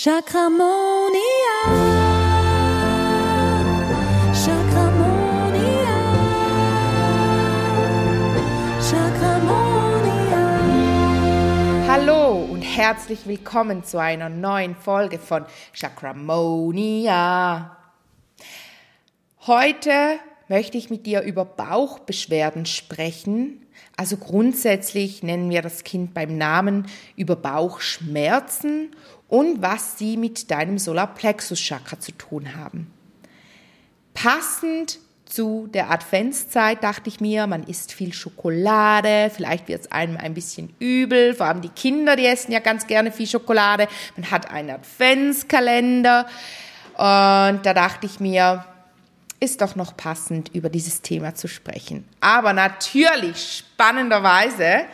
Chakramonia. Chakramonia. Chakramonia. Hallo und herzlich willkommen zu einer neuen Folge von Chakramonia. Heute möchte ich mit dir über Bauchbeschwerden sprechen. Also grundsätzlich nennen wir das Kind beim Namen über Bauchschmerzen und was sie mit deinem Solarplexus-Chakra zu tun haben. Passend zu der Adventszeit dachte ich mir, man isst viel Schokolade, vielleicht wird es einem ein bisschen übel, vor allem die Kinder, die essen ja ganz gerne viel Schokolade. Man hat einen Adventskalender und da dachte ich mir, ist doch noch passend, über dieses Thema zu sprechen. Aber natürlich, spannenderweise,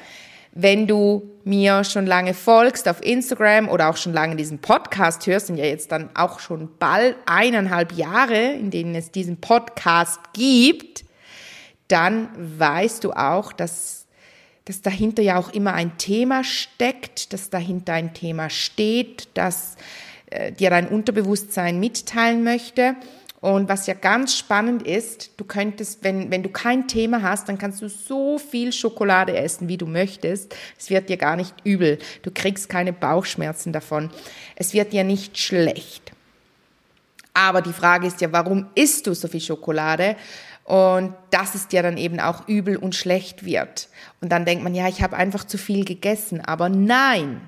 wenn du mir schon lange folgst auf Instagram oder auch schon lange diesen Podcast hörst, sind ja jetzt dann auch schon bald eineinhalb Jahre, in denen es diesen Podcast gibt, dann weißt du auch, dass, dass dahinter ja auch immer ein Thema steckt, dass dahinter ein Thema steht, das äh, dir dein Unterbewusstsein mitteilen möchte. Und was ja ganz spannend ist, du könntest, wenn, wenn du kein Thema hast, dann kannst du so viel Schokolade essen, wie du möchtest. Es wird dir gar nicht übel. Du kriegst keine Bauchschmerzen davon. Es wird dir nicht schlecht. Aber die Frage ist ja, warum isst du so viel Schokolade? Und dass es dir dann eben auch übel und schlecht wird. Und dann denkt man, ja, ich habe einfach zu viel gegessen. Aber nein,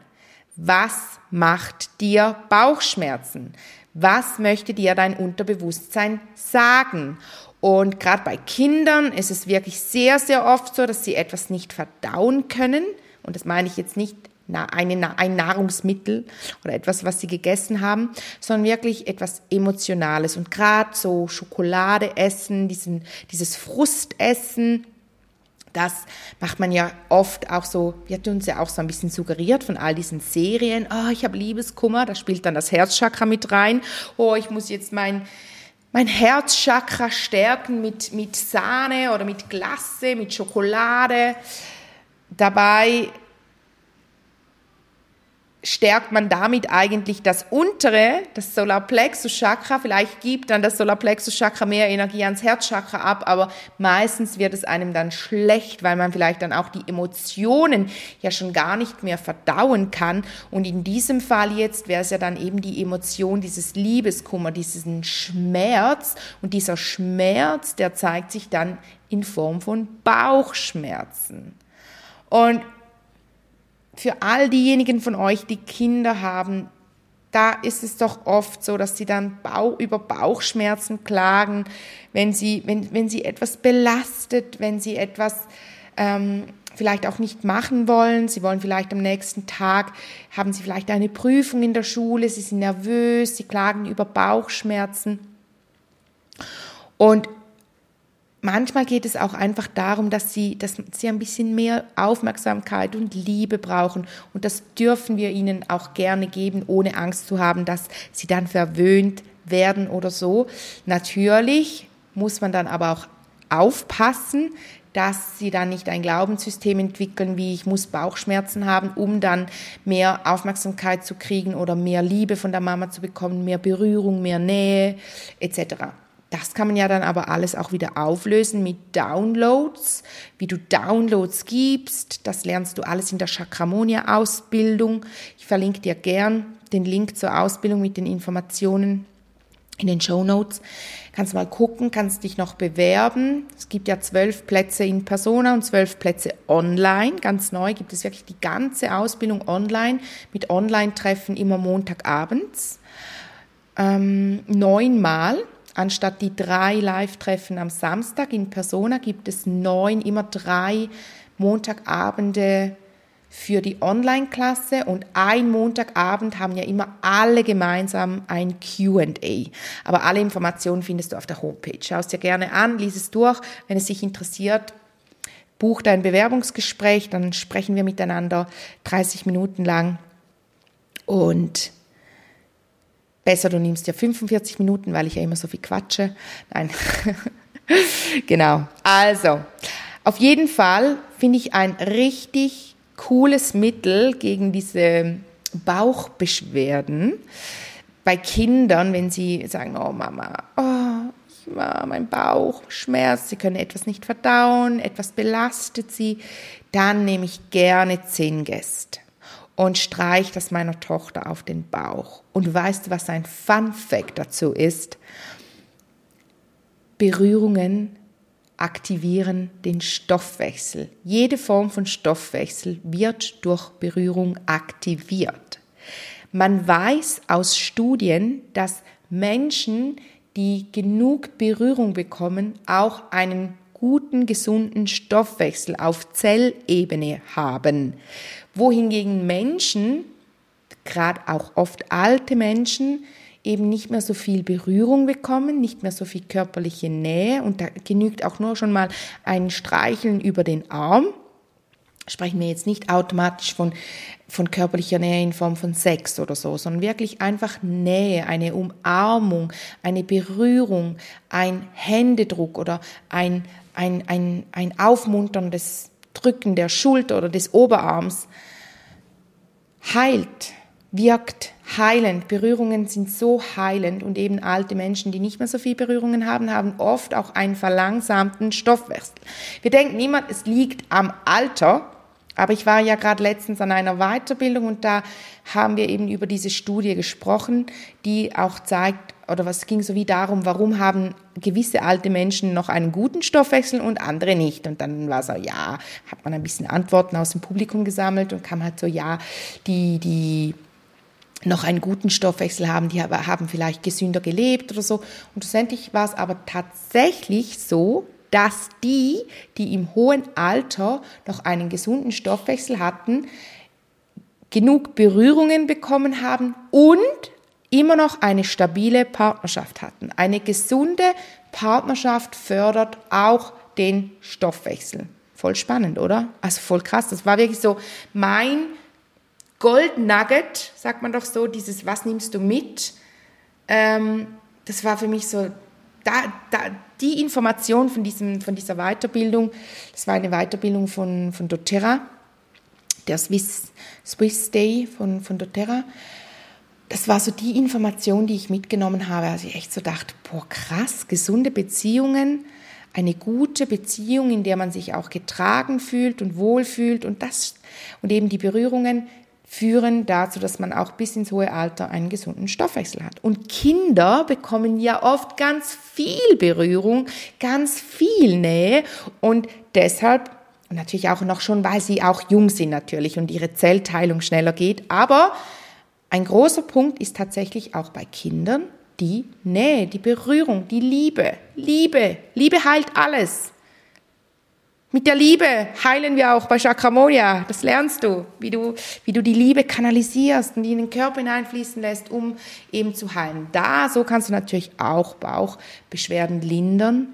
was macht dir Bauchschmerzen? Was möchte dir dein Unterbewusstsein sagen? Und gerade bei Kindern ist es wirklich sehr, sehr oft so, dass sie etwas nicht verdauen können. Und das meine ich jetzt nicht eine, ein Nahrungsmittel oder etwas, was sie gegessen haben, sondern wirklich etwas Emotionales. Und gerade so Schokolade essen, diesen, dieses Frustessen, das macht man ja oft auch so, wird uns ja auch so ein bisschen suggeriert von all diesen Serien. Oh, ich habe Liebeskummer, da spielt dann das Herzchakra mit rein. Oh, ich muss jetzt mein, mein Herzchakra stärken mit, mit Sahne oder mit Glasse, mit Schokolade. Dabei stärkt man damit eigentlich das untere, das Solarplexus Chakra. Vielleicht gibt dann das Solarplexus Chakra mehr Energie ans Herzchakra ab, aber meistens wird es einem dann schlecht, weil man vielleicht dann auch die Emotionen ja schon gar nicht mehr verdauen kann. Und in diesem Fall jetzt wäre es ja dann eben die Emotion dieses Liebeskummer, diesen Schmerz. Und dieser Schmerz, der zeigt sich dann in Form von Bauchschmerzen. Und für all diejenigen von euch, die Kinder haben, da ist es doch oft so, dass sie dann Bauch, über Bauchschmerzen klagen, wenn sie, wenn, wenn sie etwas belastet, wenn sie etwas ähm, vielleicht auch nicht machen wollen. Sie wollen vielleicht am nächsten Tag, haben sie vielleicht eine Prüfung in der Schule, sie sind nervös, sie klagen über Bauchschmerzen. Und manchmal geht es auch einfach darum, dass sie, dass sie ein bisschen mehr Aufmerksamkeit und Liebe brauchen. Und das dürfen wir ihnen auch gerne geben, ohne Angst zu haben, dass sie dann verwöhnt werden oder so. Natürlich muss man dann aber auch aufpassen, dass sie dann nicht ein Glaubenssystem entwickeln, wie ich muss Bauchschmerzen haben, um dann mehr Aufmerksamkeit zu kriegen oder mehr Liebe von der Mama zu bekommen, mehr Berührung, mehr Nähe etc. Das kann man ja dann aber alles auch wieder auflösen mit Downloads, wie du Downloads gibst. Das lernst du alles in der Chakramonia-Ausbildung. Ich verlinke dir gern den Link zur Ausbildung mit den Informationen in den Show Notes. Kannst mal gucken, kannst dich noch bewerben. Es gibt ja zwölf Plätze in Persona und zwölf Plätze online. Ganz neu gibt es wirklich die ganze Ausbildung online mit Online-Treffen immer Montagabends. Ähm, neunmal Anstatt die drei Live-Treffen am Samstag in Persona gibt es neun, immer drei Montagabende für die Online-Klasse und ein Montagabend haben ja immer alle gemeinsam ein QA. Aber alle Informationen findest du auf der Homepage. Schau es dir gerne an, lies es durch. Wenn es dich interessiert, buch dein Bewerbungsgespräch, dann sprechen wir miteinander 30 Minuten lang und Besser, du nimmst ja 45 Minuten, weil ich ja immer so viel quatsche. Nein. genau. Also, auf jeden Fall finde ich ein richtig cooles Mittel gegen diese Bauchbeschwerden bei Kindern, wenn sie sagen, oh Mama, oh, mein Bauch schmerzt, sie können etwas nicht verdauen, etwas belastet sie, dann nehme ich gerne Zingest und streiche das meiner Tochter auf den Bauch. Und weißt du, was ein Fun Fact dazu ist? Berührungen aktivieren den Stoffwechsel. Jede Form von Stoffwechsel wird durch Berührung aktiviert. Man weiß aus Studien, dass Menschen, die genug Berührung bekommen, auch einen guten, gesunden Stoffwechsel auf Zellebene haben. Wohingegen Menschen, gerade auch oft alte Menschen, eben nicht mehr so viel Berührung bekommen, nicht mehr so viel körperliche Nähe und da genügt auch nur schon mal ein Streicheln über den Arm. Sprechen wir jetzt nicht automatisch von, von körperlicher Nähe in Form von Sex oder so, sondern wirklich einfach Nähe, eine Umarmung, eine Berührung, ein Händedruck oder ein, ein, ein, ein aufmunterndes Drücken der Schulter oder des Oberarms heilt wirkt heilend. Berührungen sind so heilend und eben alte Menschen, die nicht mehr so viel Berührungen haben, haben oft auch einen verlangsamten Stoffwechsel. Wir denken niemand, es liegt am Alter, aber ich war ja gerade letztens an einer Weiterbildung und da haben wir eben über diese Studie gesprochen, die auch zeigt, oder was ging so wie darum, warum haben gewisse alte Menschen noch einen guten Stoffwechsel und andere nicht. Und dann war so, ja, hat man ein bisschen Antworten aus dem Publikum gesammelt und kam halt so, ja, die, die noch einen guten Stoffwechsel haben, die haben vielleicht gesünder gelebt oder so. Und schlussendlich war es aber tatsächlich so, dass die, die im hohen Alter noch einen gesunden Stoffwechsel hatten, genug Berührungen bekommen haben und immer noch eine stabile Partnerschaft hatten. Eine gesunde Partnerschaft fördert auch den Stoffwechsel. Voll spannend, oder? Also voll krass. Das war wirklich so mein Gold Nugget, sagt man doch so, dieses Was nimmst du mit? Ähm, das war für mich so, da, da, die Information von, diesem, von dieser Weiterbildung, das war eine Weiterbildung von, von doTERRA, der Swiss, Swiss Day von, von doTERRA. Das war so die Information, die ich mitgenommen habe, als ich echt so dachte, boah, krass, gesunde Beziehungen, eine gute Beziehung, in der man sich auch getragen fühlt und wohlfühlt und das und eben die Berührungen führen dazu, dass man auch bis ins hohe Alter einen gesunden Stoffwechsel hat. Und Kinder bekommen ja oft ganz viel Berührung, ganz viel Nähe und deshalb natürlich auch noch schon, weil sie auch jung sind natürlich und ihre Zellteilung schneller geht. Aber ein großer Punkt ist tatsächlich auch bei Kindern die Nähe, die Berührung, die Liebe. Liebe, Liebe heilt alles. Mit der Liebe heilen wir auch bei Chakramonia. Das lernst du, wie du, wie du die Liebe kanalisierst und die in den Körper hineinfließen lässt, um eben zu heilen. Da, so kannst du natürlich auch Bauchbeschwerden lindern.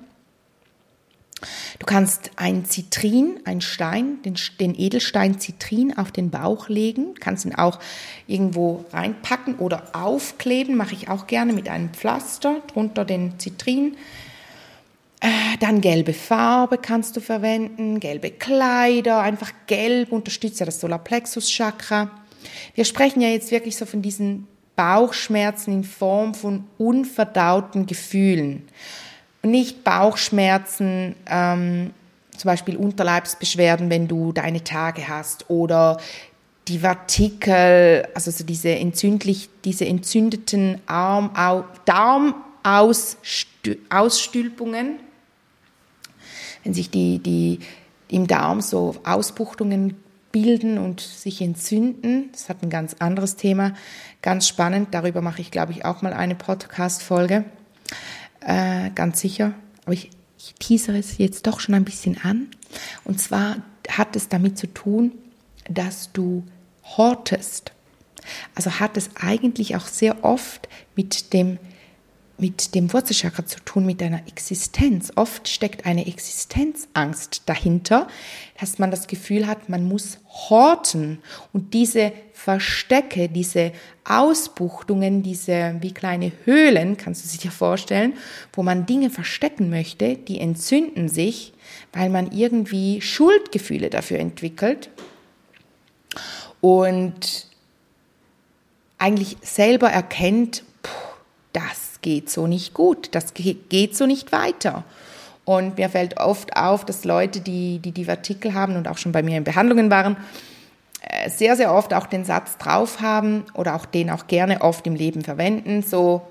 Du kannst ein Zitrin, ein Stein, den, den Edelstein Zitrin auf den Bauch legen, kannst ihn auch irgendwo reinpacken oder aufkleben, mache ich auch gerne mit einem Pflaster drunter den Zitrin äh, dann gelbe Farbe kannst du verwenden, gelbe Kleider, einfach gelb unterstützt ja das Solarplexus-Chakra. Wir sprechen ja jetzt wirklich so von diesen Bauchschmerzen in Form von unverdauten Gefühlen. Nicht Bauchschmerzen, ähm, zum Beispiel Unterleibsbeschwerden, wenn du deine Tage hast oder die Vertikel, also so diese entzündlich, diese entzündeten Arm, Darmausstülpungen, wenn sich die, die im Darm so Ausbuchtungen bilden und sich entzünden. Das hat ein ganz anderes Thema, ganz spannend. Darüber mache ich, glaube ich, auch mal eine Podcast-Folge. Äh, ganz sicher. Aber ich, ich teasere es jetzt doch schon ein bisschen an. Und zwar hat es damit zu tun, dass du hortest. Also hat es eigentlich auch sehr oft mit dem mit dem Wurzelchakra zu tun, mit deiner Existenz. Oft steckt eine Existenzangst dahinter, dass man das Gefühl hat, man muss horten. Und diese Verstecke, diese Ausbuchtungen, diese wie kleine Höhlen, kannst du dir vorstellen, wo man Dinge verstecken möchte, die entzünden sich, weil man irgendwie Schuldgefühle dafür entwickelt. Und eigentlich selber erkennt, puh, das geht so nicht gut, das geht so nicht weiter. Und mir fällt oft auf, dass Leute, die die, Artikel haben und auch schon bei mir in Behandlungen waren, äh, sehr, sehr oft auch den Satz drauf haben oder auch den auch gerne oft im Leben verwenden, so,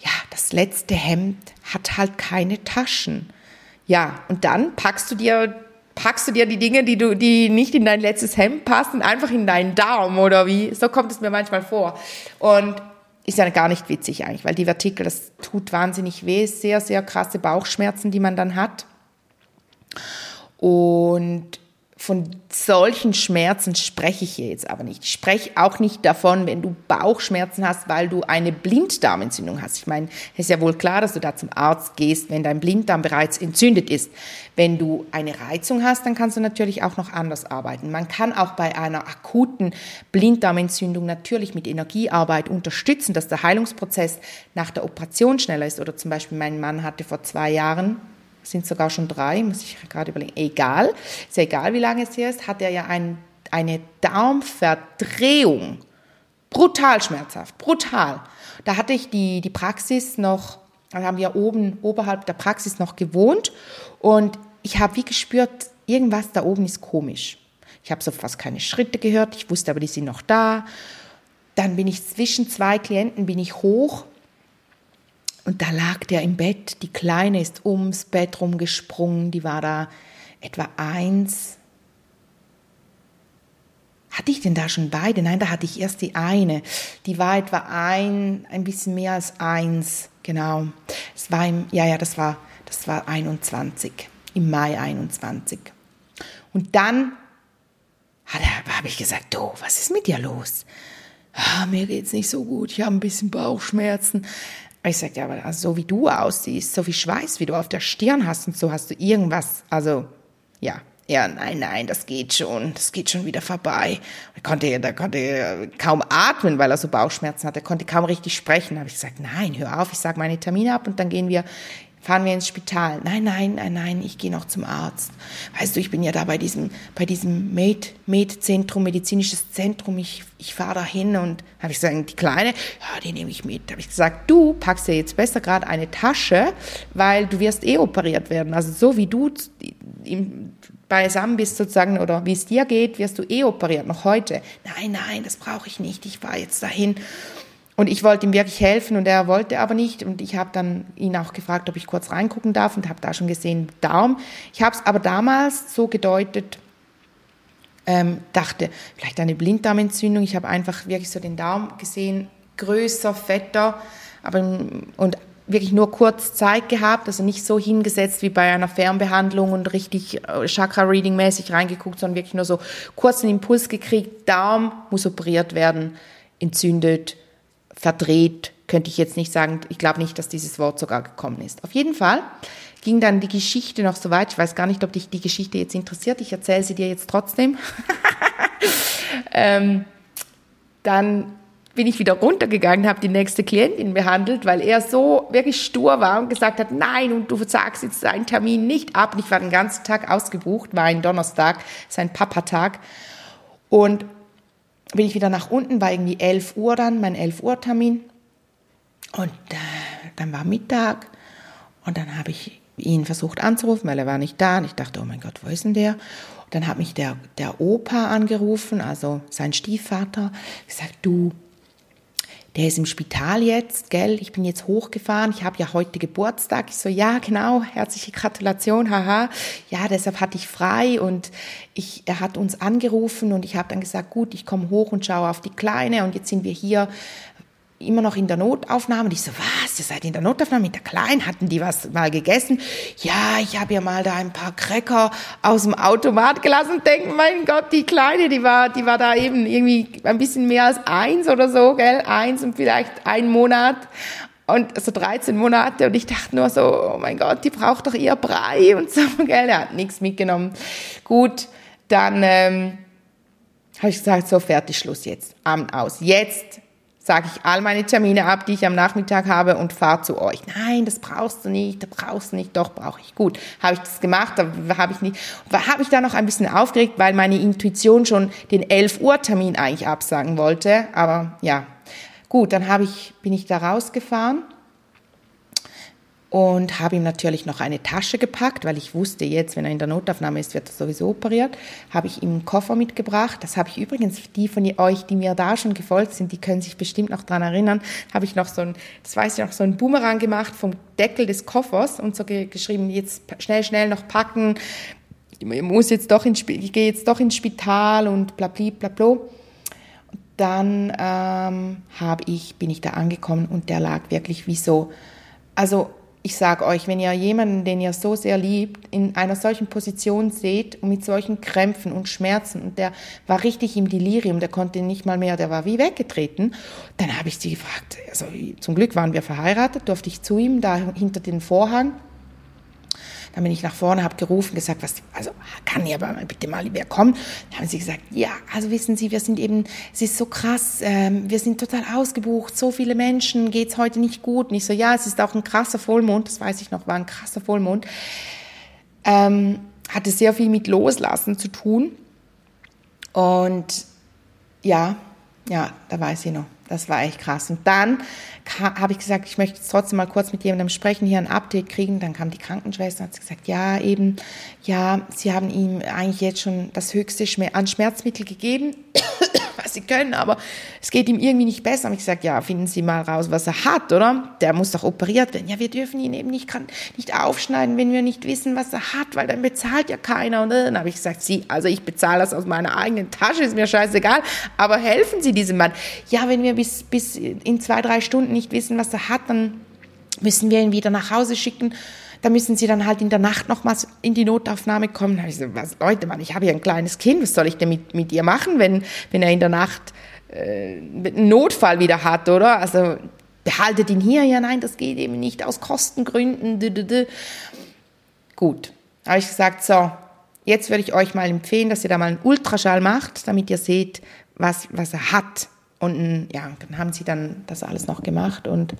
ja, das letzte Hemd hat halt keine Taschen. Ja, und dann packst du dir packst du dir die Dinge, die du, die nicht in dein letztes Hemd passen, einfach in deinen Daumen oder wie? So kommt es mir manchmal vor. Und ist ja gar nicht witzig eigentlich, weil die Vertikel, das tut wahnsinnig weh, sehr, sehr krasse Bauchschmerzen, die man dann hat. Und von solchen Schmerzen spreche ich hier jetzt aber nicht. Ich spreche auch nicht davon, wenn du Bauchschmerzen hast, weil du eine Blinddarmentzündung hast. Ich meine, es ist ja wohl klar, dass du da zum Arzt gehst, wenn dein Blinddarm bereits entzündet ist. Wenn du eine Reizung hast, dann kannst du natürlich auch noch anders arbeiten. Man kann auch bei einer akuten Blinddarmentzündung natürlich mit Energiearbeit unterstützen, dass der Heilungsprozess nach der Operation schneller ist. Oder zum Beispiel mein Mann hatte vor zwei Jahren sind sogar schon drei, muss ich gerade überlegen, egal, ist ja egal, wie lange es her ist, hat er ja ein, eine Darmverdrehung. Brutal schmerzhaft, brutal. Da hatte ich die, die Praxis noch, da haben wir oben, oberhalb der Praxis noch gewohnt und ich habe wie gespürt, irgendwas da oben ist komisch. Ich habe so fast keine Schritte gehört, ich wusste aber, die sind noch da. Dann bin ich zwischen zwei Klienten, bin ich hoch und da lag der im Bett, die Kleine ist ums Bett rumgesprungen, die war da etwa eins. Hatte ich denn da schon beide? Nein, da hatte ich erst die eine. Die war etwa ein, ein bisschen mehr als eins, genau. Es war im, ja, ja, das war, das war 21, im Mai 21. Und dann habe ich gesagt, du, was ist mit dir los? Ah, mir geht's nicht so gut, ich habe ein bisschen Bauchschmerzen. Ich sagte, ja, aber also so wie du aussiehst, so viel Schweiß, wie du auf der Stirn hast und so hast du irgendwas, also ja, ja, nein, nein, das geht schon, das geht schon wieder vorbei. Er konnte, er konnte kaum atmen, weil er so Bauchschmerzen hatte, er konnte kaum richtig sprechen. Da habe ich gesagt, nein, hör auf, ich sage meine Termine ab und dann gehen wir fahren wir ins Spital. Nein, nein, nein, nein, ich gehe noch zum Arzt. Weißt du, ich bin ja da bei diesem, bei diesem Med, Med-Zentrum, medizinisches Zentrum. Ich, ich fahre da hin und habe ich gesagt, die Kleine, ja, die nehme ich mit. Habe ich gesagt, du packst dir jetzt besser gerade eine Tasche, weil du wirst eh operiert werden. Also so wie du im, beisammen bist sozusagen oder wie es dir geht, wirst du eh operiert, noch heute. Nein, nein, das brauche ich nicht. Ich fahre jetzt dahin. Und ich wollte ihm wirklich helfen und er wollte aber nicht. Und ich habe dann ihn auch gefragt, ob ich kurz reingucken darf und habe da schon gesehen, Darm. Ich habe es aber damals so gedeutet, ähm, dachte, vielleicht eine Blinddarmentzündung. Ich habe einfach wirklich so den Darm gesehen, größer, fetter, aber und wirklich nur kurz Zeit gehabt, also nicht so hingesetzt wie bei einer Fernbehandlung und richtig äh, Chakra-Reading-mäßig reingeguckt, sondern wirklich nur so kurzen Impuls gekriegt, Darm muss operiert werden, entzündet, verdreht, könnte ich jetzt nicht sagen. Ich glaube nicht, dass dieses Wort sogar gekommen ist. Auf jeden Fall ging dann die Geschichte noch so weit. Ich weiß gar nicht, ob dich die Geschichte jetzt interessiert. Ich erzähle sie dir jetzt trotzdem. ähm, dann bin ich wieder runtergegangen, habe die nächste Klientin behandelt, weil er so wirklich stur war und gesagt hat, nein, und du sagst jetzt deinen Termin nicht ab. Und ich war den ganzen Tag ausgebucht, war ein Donnerstag, sein Papatag. Und bin ich wieder nach unten, war irgendwie 11 Uhr dann, mein 11 Uhr Termin. Und äh, dann war Mittag und dann habe ich ihn versucht anzurufen, weil er war nicht da. Und ich dachte, oh mein Gott, wo ist denn der? Und dann hat mich der, der Opa angerufen, also sein Stiefvater, gesagt, du, der ist im Spital jetzt, gell? Ich bin jetzt hochgefahren, ich habe ja heute Geburtstag. Ich so, ja, genau, herzliche Gratulation, haha. Ja, deshalb hatte ich frei und ich, er hat uns angerufen und ich habe dann gesagt, gut, ich komme hoch und schaue auf die Kleine und jetzt sind wir hier immer noch in der Notaufnahme. Und ich so, was, ihr seid in der Notaufnahme mit der Kleinen? Hatten die was mal gegessen? Ja, ich habe ja mal da ein paar Cracker aus dem Automat gelassen und mein Gott, die Kleine, die war, die war da eben irgendwie ein bisschen mehr als eins oder so, gell? Eins und vielleicht ein Monat. Und so 13 Monate und ich dachte nur so, oh mein Gott, die braucht doch ihr Brei und so, gell? Er hat nichts mitgenommen. Gut, dann ähm, habe ich gesagt, so fertig, Schluss jetzt, Abend aus. Jetzt sage ich all meine Termine ab, die ich am Nachmittag habe und fahre zu euch. Nein, das brauchst du nicht, das brauchst du nicht, doch brauche ich. Gut, habe ich das gemacht, da habe ich nicht, habe ich da noch ein bisschen aufgeregt, weil meine Intuition schon den 11 Uhr Termin eigentlich absagen wollte. Aber ja, gut, dann habe ich, bin ich da rausgefahren und habe ihm natürlich noch eine Tasche gepackt, weil ich wusste jetzt, wenn er in der Notaufnahme ist, wird er sowieso operiert. Habe ich ihm einen Koffer mitgebracht. Das habe ich übrigens, die von euch, die mir da schon gefolgt sind, die können sich bestimmt noch dran erinnern, habe ich noch so ein, das weiß ich noch, so ein Boomerang gemacht vom Deckel des Koffers und so geschrieben, jetzt schnell, schnell noch packen. Ich muss jetzt doch ins, ich gehe jetzt doch ins Spital und bla, bla, bla, bla. Dann ähm, habe ich, bin ich da angekommen und der lag wirklich wie so, also ich sage euch, wenn ihr jemanden, den ihr so sehr liebt, in einer solchen Position seht und mit solchen Krämpfen und Schmerzen und der war richtig im Delirium, der konnte nicht mal mehr, der war wie weggetreten, dann habe ich sie gefragt, also zum Glück waren wir verheiratet, durfte ich zu ihm da hinter den Vorhang dann bin ich nach vorne, habe gerufen, gesagt, was, also kann hier aber bitte mal wer kommen. Dann haben sie gesagt, ja, also wissen Sie, wir sind eben, es ist so krass, ähm, wir sind total ausgebucht, so viele Menschen, geht's heute nicht gut. Und ich so, ja, es ist auch ein krasser Vollmond, das weiß ich noch, war ein krasser Vollmond. Ähm, hatte sehr viel mit Loslassen zu tun. Und ja, ja, da weiß ich noch. Das war echt krass. Und dann habe ich gesagt, ich möchte trotzdem mal kurz mit jemandem sprechen, hier ein Update kriegen. Dann kam die Krankenschwester und hat gesagt, ja, eben, ja, sie haben ihm eigentlich jetzt schon das höchste an Schmerzmittel gegeben was sie können, aber es geht ihm irgendwie nicht besser. Und ich gesagt, ja, finden Sie mal raus, was er hat, oder? Der muss doch operiert werden. Ja, wir dürfen ihn eben nicht, kann, nicht aufschneiden, wenn wir nicht wissen, was er hat, weil dann bezahlt ja keiner. Und dann habe ich gesagt, Sie, also ich bezahle das aus meiner eigenen Tasche, ist mir scheißegal, aber helfen Sie diesem Mann. Ja, wenn wir bis, bis in zwei, drei Stunden nicht wissen, was er hat, dann müssen wir ihn wieder nach Hause schicken da müssen sie dann halt in der Nacht nochmals in die Notaufnahme kommen. Da habe ich so, was, Leute, Mann, ich habe hier ein kleines Kind, was soll ich denn mit, mit ihr machen, wenn, wenn er in der Nacht äh, einen Notfall wieder hat, oder? Also behaltet ihn hier, ja nein, das geht eben nicht aus Kostengründen. D -d -d. Gut, habe ich gesagt, so, jetzt würde ich euch mal empfehlen, dass ihr da mal einen Ultraschall macht, damit ihr seht, was, was er hat. Und ja, dann haben sie dann das alles noch gemacht und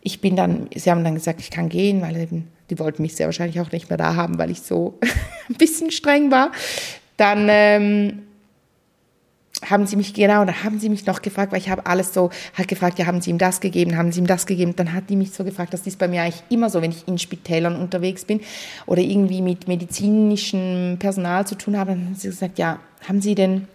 ich bin dann, sie haben dann gesagt, ich kann gehen, weil eben die wollten mich sehr wahrscheinlich auch nicht mehr da haben, weil ich so ein bisschen streng war. Dann ähm, haben sie mich, genau, dann haben sie mich noch gefragt, weil ich habe alles so, hat gefragt, ja, haben sie ihm das gegeben, haben sie ihm das gegeben. Dann hat die mich so gefragt, das ist bei mir eigentlich immer so, wenn ich in Spitälern unterwegs bin oder irgendwie mit medizinischem Personal zu tun habe, dann haben sie gesagt, ja, haben sie denn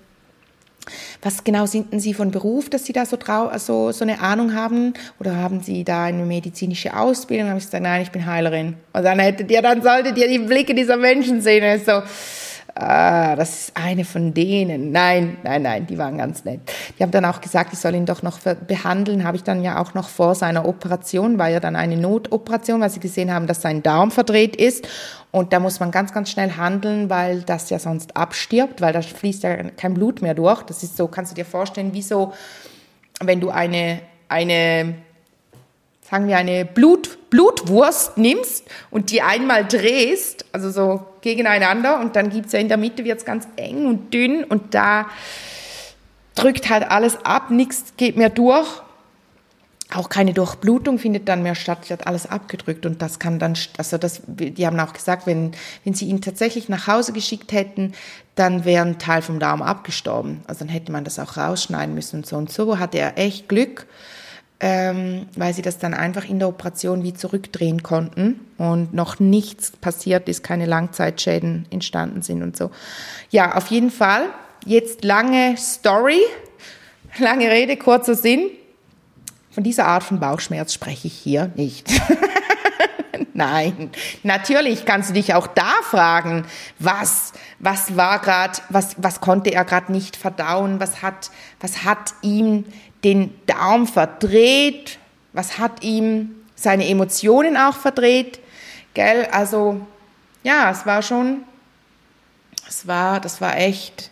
was genau sind denn Sie von Beruf, dass Sie da so, trau so, so eine Ahnung haben? Oder haben Sie da eine medizinische Ausbildung? Dann habe ich gesagt, nein, ich bin Heilerin. Und dann hättet ihr, dann solltet ihr die Blicke dieser Menschen sehen. so, ah, das ist eine von denen. Nein, nein, nein, die waren ganz nett. Die haben dann auch gesagt, ich soll ihn doch noch behandeln. Habe ich dann ja auch noch vor seiner Operation, war ja dann eine Notoperation, weil sie gesehen haben, dass sein Darm verdreht ist. Und da muss man ganz, ganz schnell handeln, weil das ja sonst abstirbt, weil da fließt ja kein Blut mehr durch. Das ist so, kannst du dir vorstellen, wie so, wenn du eine, eine sagen wir, eine Blut, Blutwurst nimmst und die einmal drehst, also so gegeneinander und dann gibt es ja in der Mitte, wird es ganz eng und dünn und da drückt halt alles ab, nichts geht mehr durch. Auch keine Durchblutung findet dann mehr statt, wird alles abgedrückt und das kann dann, also das, die haben auch gesagt, wenn, wenn sie ihn tatsächlich nach Hause geschickt hätten, dann wäre ein Teil vom Darm abgestorben. Also dann hätte man das auch rausschneiden müssen und so. Und so hatte er echt Glück ähm, weil sie das dann einfach in der Operation wie zurückdrehen konnten und noch nichts passiert ist, keine Langzeitschäden entstanden sind und so. Ja, auf jeden Fall. Jetzt lange Story, lange Rede, kurzer Sinn. Von dieser Art von Bauchschmerz spreche ich hier nicht. Nein, natürlich kannst du dich auch da fragen, was, was war gerade, was, was konnte er gerade nicht verdauen, was hat, was hat ihm den Darm verdreht, was hat ihm seine Emotionen auch verdreht, gell? Also ja, es war schon, es war, das war echt,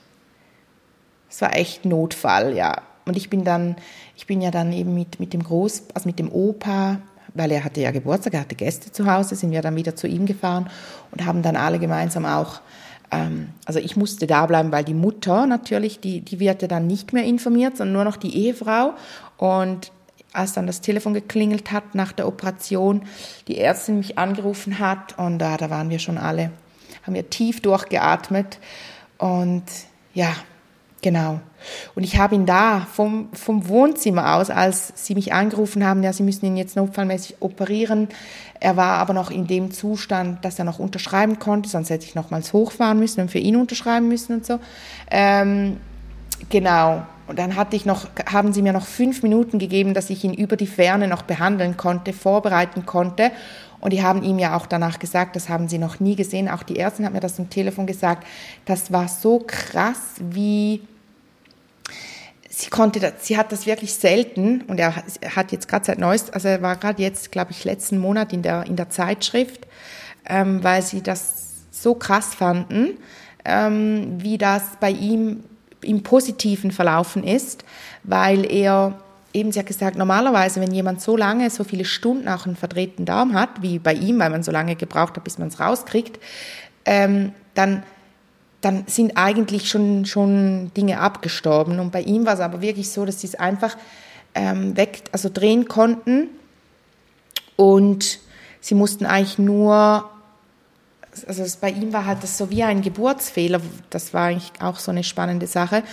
es war echt Notfall, ja. Und ich bin dann, ich bin ja dann eben mit, mit dem Groß, also mit dem Opa, weil er hatte ja Geburtstag, er hatte Gäste zu Hause, sind wir dann wieder zu ihm gefahren und haben dann alle gemeinsam auch also ich musste da bleiben, weil die Mutter natürlich, die, die wird dann nicht mehr informiert, sondern nur noch die Ehefrau. Und als dann das Telefon geklingelt hat nach der Operation, die Ärztin mich angerufen hat und da, da waren wir schon alle, haben wir tief durchgeatmet und ja, genau. Und ich habe ihn da vom, vom Wohnzimmer aus, als sie mich angerufen haben, ja, sie müssen ihn jetzt notfallmäßig operieren. Er war aber noch in dem Zustand, dass er noch unterschreiben konnte, sonst hätte ich nochmals hochfahren müssen und für ihn unterschreiben müssen und so. Ähm, genau. Und dann hatte ich noch, haben sie mir noch fünf Minuten gegeben, dass ich ihn über die Ferne noch behandeln konnte, vorbereiten konnte. Und die haben ihm ja auch danach gesagt, das haben sie noch nie gesehen. Auch die Ärztin hat mir das am Telefon gesagt. Das war so krass, wie sie konnte das, sie hat das wirklich selten und er hat jetzt gerade seit neuest, also er war gerade jetzt, glaube ich, letzten Monat in der, in der Zeitschrift, ähm, weil sie das so krass fanden, ähm, wie das bei ihm im Positiven verlaufen ist, weil er eben, sie hat gesagt, normalerweise, wenn jemand so lange, so viele Stunden auch einen verdrehten Darm hat, wie bei ihm, weil man so lange gebraucht hat, bis man es rauskriegt, ähm, dann, dann sind eigentlich schon, schon Dinge abgestorben. Und bei ihm war es aber wirklich so, dass sie es einfach ähm, weg, also drehen konnten und sie mussten eigentlich nur also es, bei ihm war halt das so wie ein Geburtsfehler. Das war eigentlich auch so eine spannende Sache.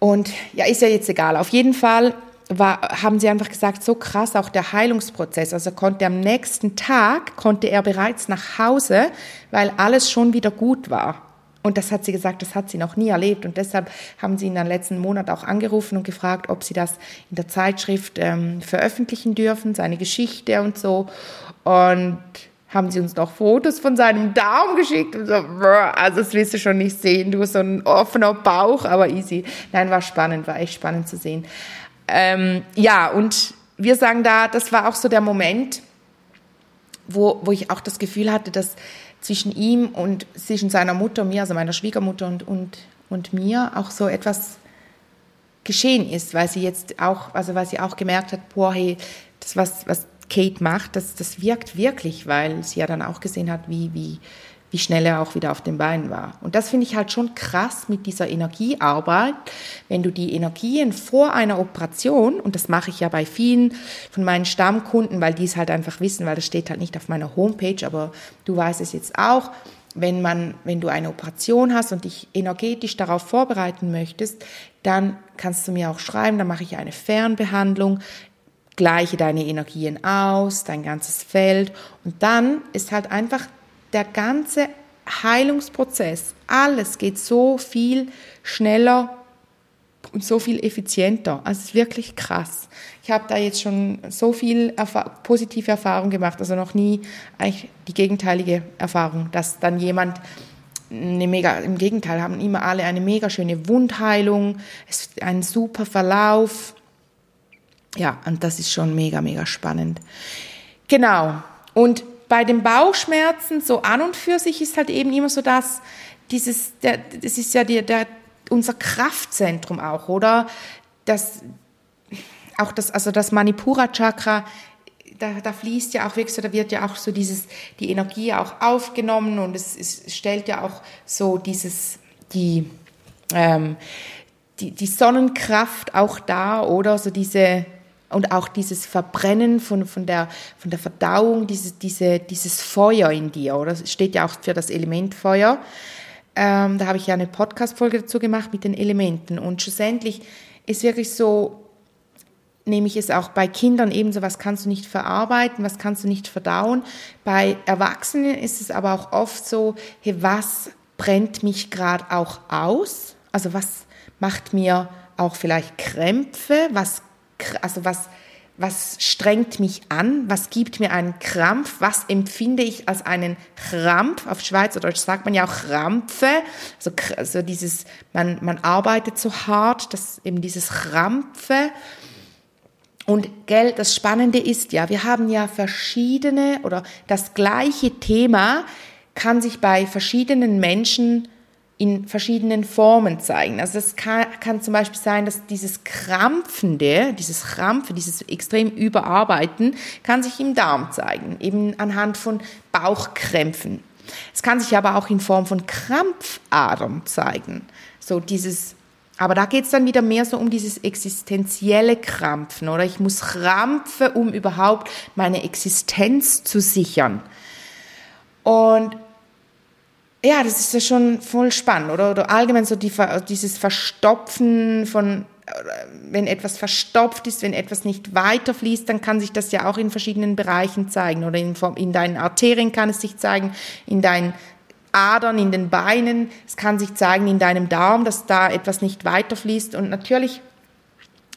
Und ja, ist ja jetzt egal. Auf jeden Fall war, haben sie einfach gesagt, so krass auch der Heilungsprozess. Also konnte am nächsten Tag, konnte er bereits nach Hause, weil alles schon wieder gut war. Und das hat sie gesagt, das hat sie noch nie erlebt. Und deshalb haben sie ihn dann letzten Monat auch angerufen und gefragt, ob sie das in der Zeitschrift ähm, veröffentlichen dürfen, seine Geschichte und so. Und haben sie uns noch Fotos von seinem Darm geschickt und so, also das willst du schon nicht sehen, du so ein offener Bauch, aber easy. Nein, war spannend, war echt spannend zu sehen. Ähm, ja, und wir sagen da, das war auch so der Moment, wo, wo ich auch das Gefühl hatte, dass zwischen ihm und zwischen seiner Mutter und mir, also meiner Schwiegermutter und, und, und mir auch so etwas geschehen ist, weil sie jetzt auch, also weil sie auch gemerkt hat, boah, hey, das was, was Kate macht, das, das wirkt wirklich, weil sie ja dann auch gesehen hat, wie, wie, wie schnell er auch wieder auf den Beinen war. Und das finde ich halt schon krass mit dieser Energiearbeit, wenn du die Energien vor einer Operation, und das mache ich ja bei vielen von meinen Stammkunden, weil die es halt einfach wissen, weil das steht halt nicht auf meiner Homepage, aber du weißt es jetzt auch, wenn man, wenn du eine Operation hast und dich energetisch darauf vorbereiten möchtest, dann kannst du mir auch schreiben, dann mache ich eine Fernbehandlung gleiche deine Energien aus, dein ganzes Feld und dann ist halt einfach der ganze Heilungsprozess, alles geht so viel schneller und so viel effizienter. Also es ist wirklich krass. Ich habe da jetzt schon so viel Erfa positive Erfahrung gemacht, also noch nie eigentlich die gegenteilige Erfahrung, dass dann jemand eine mega, im Gegenteil, haben immer alle eine mega schöne Wundheilung, ein super Verlauf, ja, und das ist schon mega, mega spannend. Genau. Und bei den Bauchschmerzen, so an und für sich ist halt eben immer so das, dieses, der, das ist ja der, der, unser Kraftzentrum auch, oder? Das, auch das, also das Manipura-Chakra, da, da fließt ja auch wirklich so, da wird ja auch so dieses, die Energie auch aufgenommen und es, es stellt ja auch so dieses, die, ähm, die, die Sonnenkraft auch da, oder? So diese, und auch dieses Verbrennen von, von, der, von der Verdauung, dieses, diese, dieses Feuer in dir, oder? Das steht ja auch für das Element Feuer. Ähm, da habe ich ja eine Podcast-Folge dazu gemacht mit den Elementen. Und schlussendlich ist wirklich so, nehme ich es auch bei Kindern ebenso, was kannst du nicht verarbeiten, was kannst du nicht verdauen. Bei Erwachsenen ist es aber auch oft so, hey, was brennt mich gerade auch aus? Also was macht mir auch vielleicht Krämpfe? Was also was, was strengt mich an, was gibt mir einen Krampf, was empfinde ich als einen Krampf. Auf Schweizerdeutsch sagt man ja auch Krampfe, also, also dieses, man, man arbeitet so hart, dass eben dieses Krampfe. Und gell, das Spannende ist ja, wir haben ja verschiedene oder das gleiche Thema kann sich bei verschiedenen Menschen in verschiedenen Formen zeigen. Also es kann, kann zum Beispiel sein, dass dieses Krampfende, dieses Krampfe, dieses extrem Überarbeiten, kann sich im Darm zeigen, eben anhand von Bauchkrämpfen. Es kann sich aber auch in Form von Krampfadern zeigen. So dieses, aber da geht es dann wieder mehr so um dieses existenzielle Krampfen, oder? Ich muss krampfen, um überhaupt meine Existenz zu sichern. Und ja, das ist ja schon voll spannend, oder? Oder allgemein so die, dieses Verstopfen von, wenn etwas verstopft ist, wenn etwas nicht weiterfließt, dann kann sich das ja auch in verschiedenen Bereichen zeigen. Oder in, in deinen Arterien kann es sich zeigen, in deinen Adern, in den Beinen. Es kann sich zeigen in deinem Darm, dass da etwas nicht weiterfließt. Und natürlich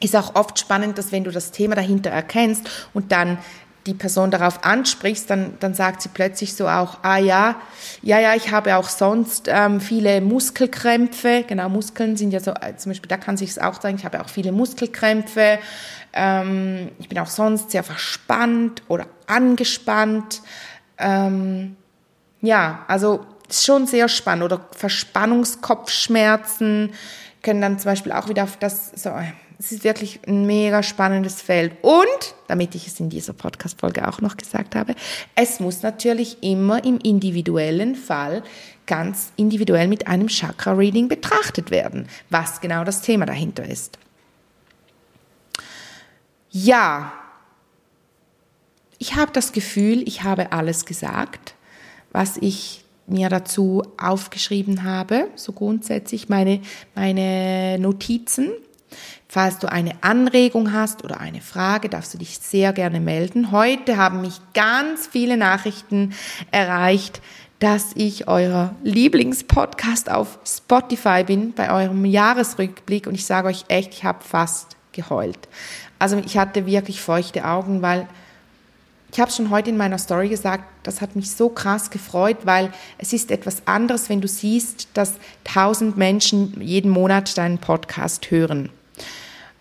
ist auch oft spannend, dass wenn du das Thema dahinter erkennst und dann die Person darauf ansprichst, dann, dann sagt sie plötzlich so auch, ah ja, ja, ja, ich habe auch sonst ähm, viele Muskelkrämpfe. Genau, Muskeln sind ja so, äh, zum Beispiel, da kann sich es auch sagen, ich habe auch viele Muskelkrämpfe. Ähm, ich bin auch sonst sehr verspannt oder angespannt. Ähm, ja, also ist schon sehr spannend. Oder Verspannungskopfschmerzen können dann zum Beispiel auch wieder auf das, so, es ist wirklich ein mega spannendes Feld. Und, damit ich es in dieser Podcast-Folge auch noch gesagt habe, es muss natürlich immer im individuellen Fall ganz individuell mit einem Chakra-Reading betrachtet werden, was genau das Thema dahinter ist. Ja, ich habe das Gefühl, ich habe alles gesagt, was ich mir dazu aufgeschrieben habe, so grundsätzlich meine, meine Notizen. Falls du eine Anregung hast oder eine Frage, darfst du dich sehr gerne melden. Heute haben mich ganz viele Nachrichten erreicht, dass ich euer Lieblingspodcast auf Spotify bin bei eurem Jahresrückblick und ich sage euch echt, ich habe fast geheult. Also ich hatte wirklich feuchte Augen, weil ich habe schon heute in meiner Story gesagt, das hat mich so krass gefreut, weil es ist etwas anderes, wenn du siehst, dass tausend Menschen jeden Monat deinen Podcast hören.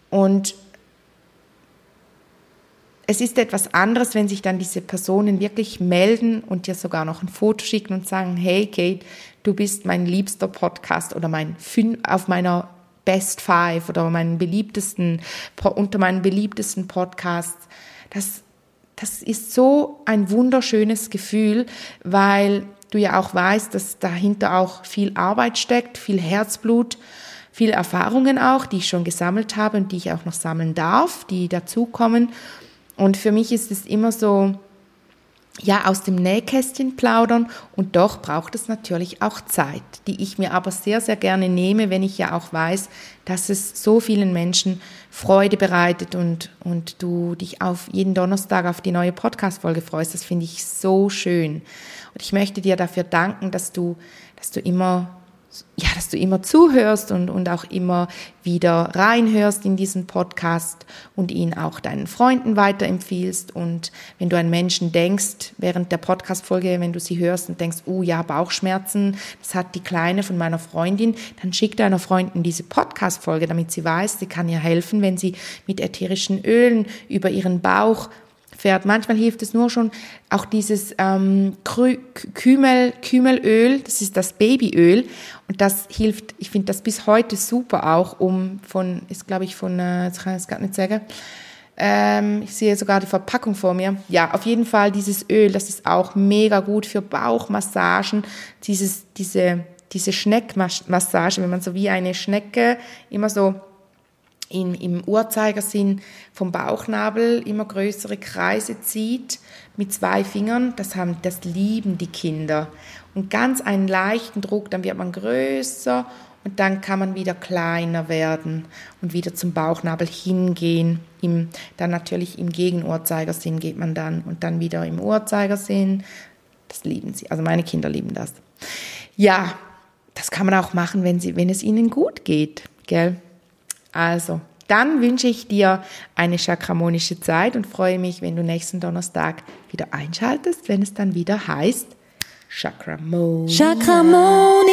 Und es ist etwas anderes, wenn sich dann diese Personen wirklich melden und dir sogar noch ein Foto schicken und sagen, hey Kate, du bist mein liebster Podcast oder mein auf meiner Best Five oder meinen beliebtesten unter meinen beliebtesten Podcasts. Das das ist so ein wunderschönes Gefühl, weil du ja auch weißt, dass dahinter auch viel Arbeit steckt, viel Herzblut, viele Erfahrungen auch, die ich schon gesammelt habe und die ich auch noch sammeln darf, die dazukommen. Und für mich ist es immer so, ja, aus dem Nähkästchen plaudern und doch braucht es natürlich auch Zeit, die ich mir aber sehr, sehr gerne nehme, wenn ich ja auch weiß, dass es so vielen Menschen Freude bereitet und, und du dich auf jeden Donnerstag auf die neue Podcast-Folge freust. Das finde ich so schön. Und ich möchte dir dafür danken, dass du, dass du immer ja, dass du immer zuhörst und, und auch immer wieder reinhörst in diesen Podcast und ihn auch deinen Freunden weiterempfiehlst. Und wenn du an Menschen denkst, während der Podcast-Folge, wenn du sie hörst und denkst, oh ja, Bauchschmerzen, das hat die Kleine von meiner Freundin, dann schick deiner Freundin diese Podcast-Folge, damit sie weiß, sie kann ihr helfen, wenn sie mit ätherischen Ölen über ihren Bauch fährt. Manchmal hilft es nur schon auch dieses ähm, Kümel, Kümelöl, das ist das Babyöl und das hilft, ich finde das bis heute super auch, um von, ist glaube ich von, äh, jetzt kann ich es gar nicht sagen, ähm, ich sehe sogar die Verpackung vor mir. Ja, auf jeden Fall dieses Öl, das ist auch mega gut für Bauchmassagen, dieses, diese, diese Schneckmassage, wenn man so wie eine Schnecke immer so in, im Uhrzeigersinn vom Bauchnabel immer größere Kreise zieht mit zwei Fingern, das, haben, das lieben die Kinder. Und ganz einen leichten Druck, dann wird man größer und dann kann man wieder kleiner werden und wieder zum Bauchnabel hingehen. Im, dann natürlich im Gegenuhrzeigersinn geht man dann und dann wieder im Uhrzeigersinn. Das lieben sie. Also meine Kinder lieben das. Ja, das kann man auch machen, wenn, sie, wenn es ihnen gut geht. Gell? Also, dann wünsche ich dir eine chakramonische Zeit und freue mich, wenn du nächsten Donnerstag wieder einschaltest, wenn es dann wieder heißt Chakramonia. Chakramonia.